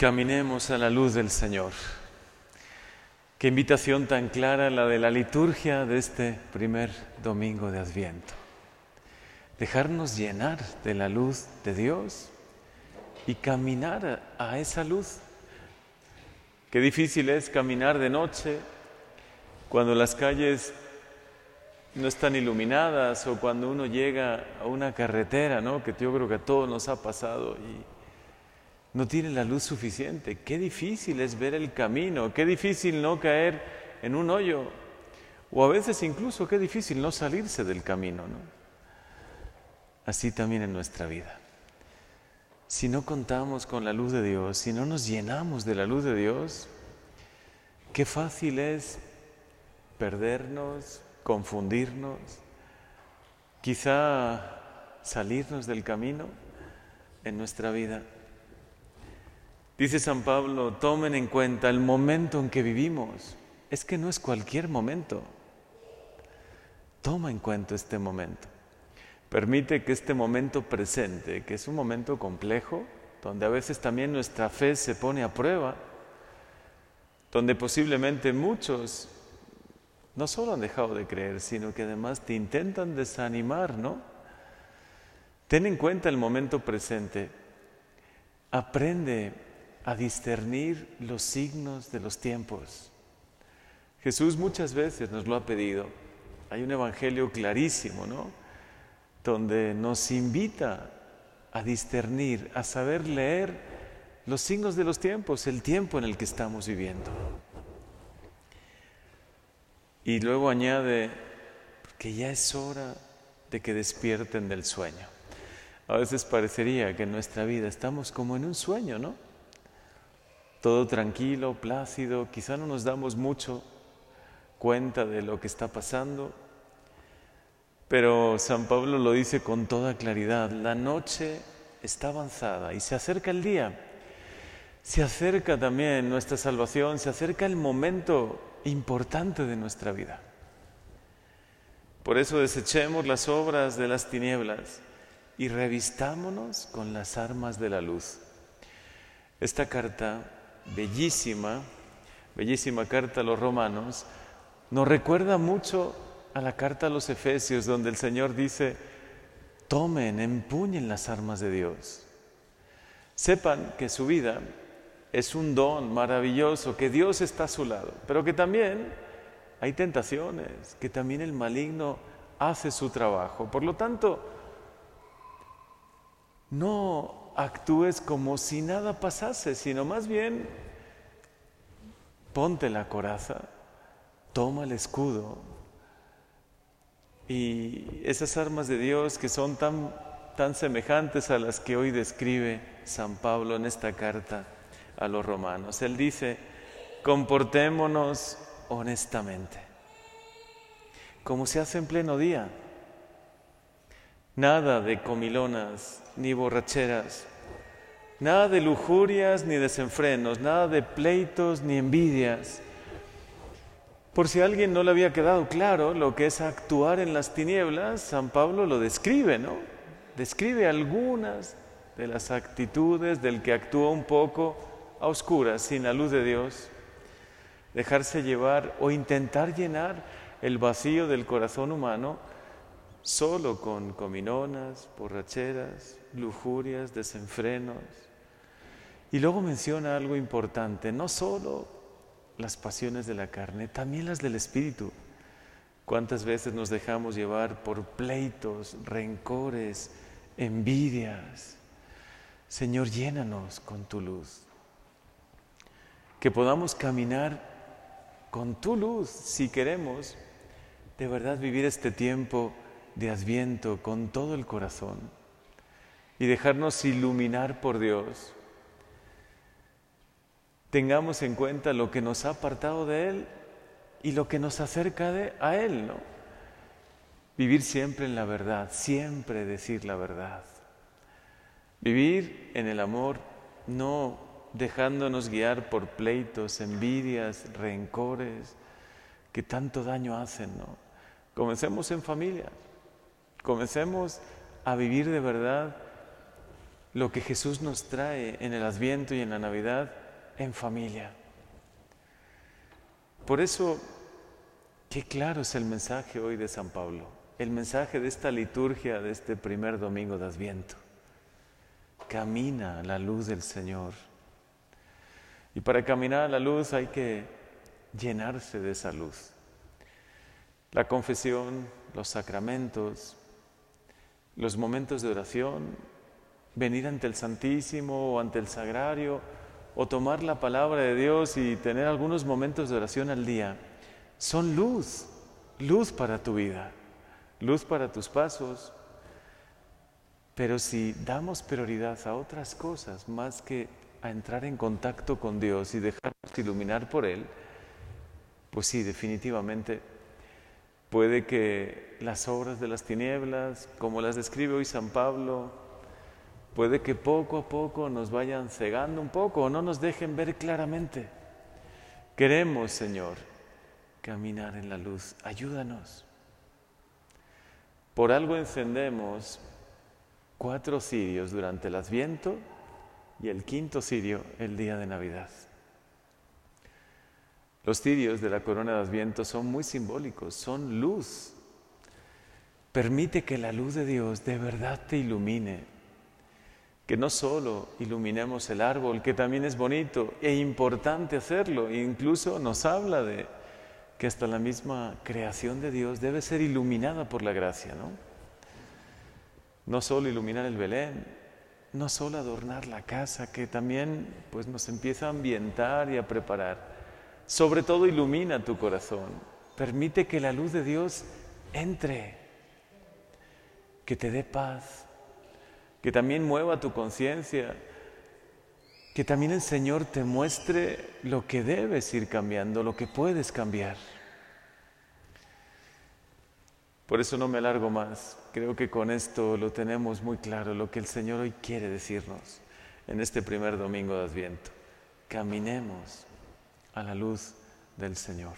Caminemos a la luz del Señor. Qué invitación tan clara la de la liturgia de este primer domingo de Adviento. Dejarnos llenar de la luz de Dios y caminar a esa luz. Qué difícil es caminar de noche cuando las calles no están iluminadas o cuando uno llega a una carretera, ¿no? Que yo creo que a todos nos ha pasado y no tiene la luz suficiente. Qué difícil es ver el camino, qué difícil no caer en un hoyo o a veces incluso qué difícil no salirse del camino, ¿no? Así también en nuestra vida. Si no contamos con la luz de Dios, si no nos llenamos de la luz de Dios, qué fácil es perdernos, confundirnos, quizá salirnos del camino en nuestra vida. Dice San Pablo, tomen en cuenta el momento en que vivimos. Es que no es cualquier momento. Toma en cuenta este momento. Permite que este momento presente, que es un momento complejo, donde a veces también nuestra fe se pone a prueba, donde posiblemente muchos no solo han dejado de creer, sino que además te intentan desanimar, ¿no? Ten en cuenta el momento presente. Aprende a discernir los signos de los tiempos. Jesús muchas veces nos lo ha pedido. Hay un evangelio clarísimo, ¿no? Donde nos invita a discernir, a saber leer los signos de los tiempos, el tiempo en el que estamos viviendo. Y luego añade que ya es hora de que despierten del sueño. A veces parecería que en nuestra vida estamos como en un sueño, ¿no? Todo tranquilo, plácido, quizá no nos damos mucho cuenta de lo que está pasando, pero San Pablo lo dice con toda claridad, la noche está avanzada y se acerca el día, se acerca también nuestra salvación, se acerca el momento importante de nuestra vida. Por eso desechemos las obras de las tinieblas y revistámonos con las armas de la luz. Esta carta bellísima, bellísima carta a los romanos, nos recuerda mucho a la carta a los Efesios, donde el Señor dice, tomen, empuñen las armas de Dios. Sepan que su vida es un don maravilloso, que Dios está a su lado, pero que también hay tentaciones, que también el maligno hace su trabajo. Por lo tanto, no actúes como si nada pasase, sino más bien ponte la coraza, toma el escudo y esas armas de Dios que son tan, tan semejantes a las que hoy describe San Pablo en esta carta a los romanos. Él dice, comportémonos honestamente, como se hace en pleno día. Nada de comilonas ni borracheras, nada de lujurias ni desenfrenos, nada de pleitos ni envidias. Por si a alguien no le había quedado claro lo que es actuar en las tinieblas, San Pablo lo describe, ¿no? Describe algunas de las actitudes del que actúa un poco a oscuras, sin la luz de Dios, dejarse llevar o intentar llenar el vacío del corazón humano solo con cominonas, borracheras, lujurias, desenfrenos. Y luego menciona algo importante, no solo las pasiones de la carne, también las del espíritu. ¿Cuántas veces nos dejamos llevar por pleitos, rencores, envidias? Señor, llénanos con tu luz. Que podamos caminar con tu luz si queremos de verdad vivir este tiempo de Adviento con todo el corazón y dejarnos iluminar por Dios. Tengamos en cuenta lo que nos ha apartado de Él y lo que nos acerca de, a Él, ¿no? Vivir siempre en la verdad, siempre decir la verdad. Vivir en el amor, no dejándonos guiar por pleitos, envidias, rencores, que tanto daño hacen, ¿no? Comencemos en familia, Comencemos a vivir de verdad lo que Jesús nos trae en el Adviento y en la Navidad en familia. Por eso, qué claro es el mensaje hoy de San Pablo, el mensaje de esta liturgia de este primer domingo de Adviento. Camina a la luz del Señor. Y para caminar a la luz hay que llenarse de esa luz. La confesión, los sacramentos, los momentos de oración, venir ante el Santísimo o ante el Sagrario o tomar la palabra de Dios y tener algunos momentos de oración al día, son luz, luz para tu vida, luz para tus pasos. Pero si damos prioridad a otras cosas más que a entrar en contacto con Dios y dejarnos iluminar por Él, pues sí, definitivamente puede que las obras de las tinieblas, como las describe hoy San Pablo, puede que poco a poco nos vayan cegando un poco o no nos dejen ver claramente. Queremos, Señor, caminar en la luz. Ayúdanos. Por algo encendemos cuatro cirios durante el Adviento y el quinto cirio el día de Navidad. Los cirios de la corona de Adviento son muy simbólicos, son luz. Permite que la luz de Dios de verdad te ilumine que no solo iluminemos el árbol, que también es bonito e importante hacerlo, incluso nos habla de que hasta la misma creación de Dios debe ser iluminada por la gracia, ¿no? No solo iluminar el Belén, no solo adornar la casa, que también pues nos empieza a ambientar y a preparar. Sobre todo ilumina tu corazón, permite que la luz de Dios entre, que te dé paz, que también mueva tu conciencia, que también el Señor te muestre lo que debes ir cambiando, lo que puedes cambiar. Por eso no me alargo más. Creo que con esto lo tenemos muy claro, lo que el Señor hoy quiere decirnos en este primer domingo de Adviento. Caminemos a la luz del Señor.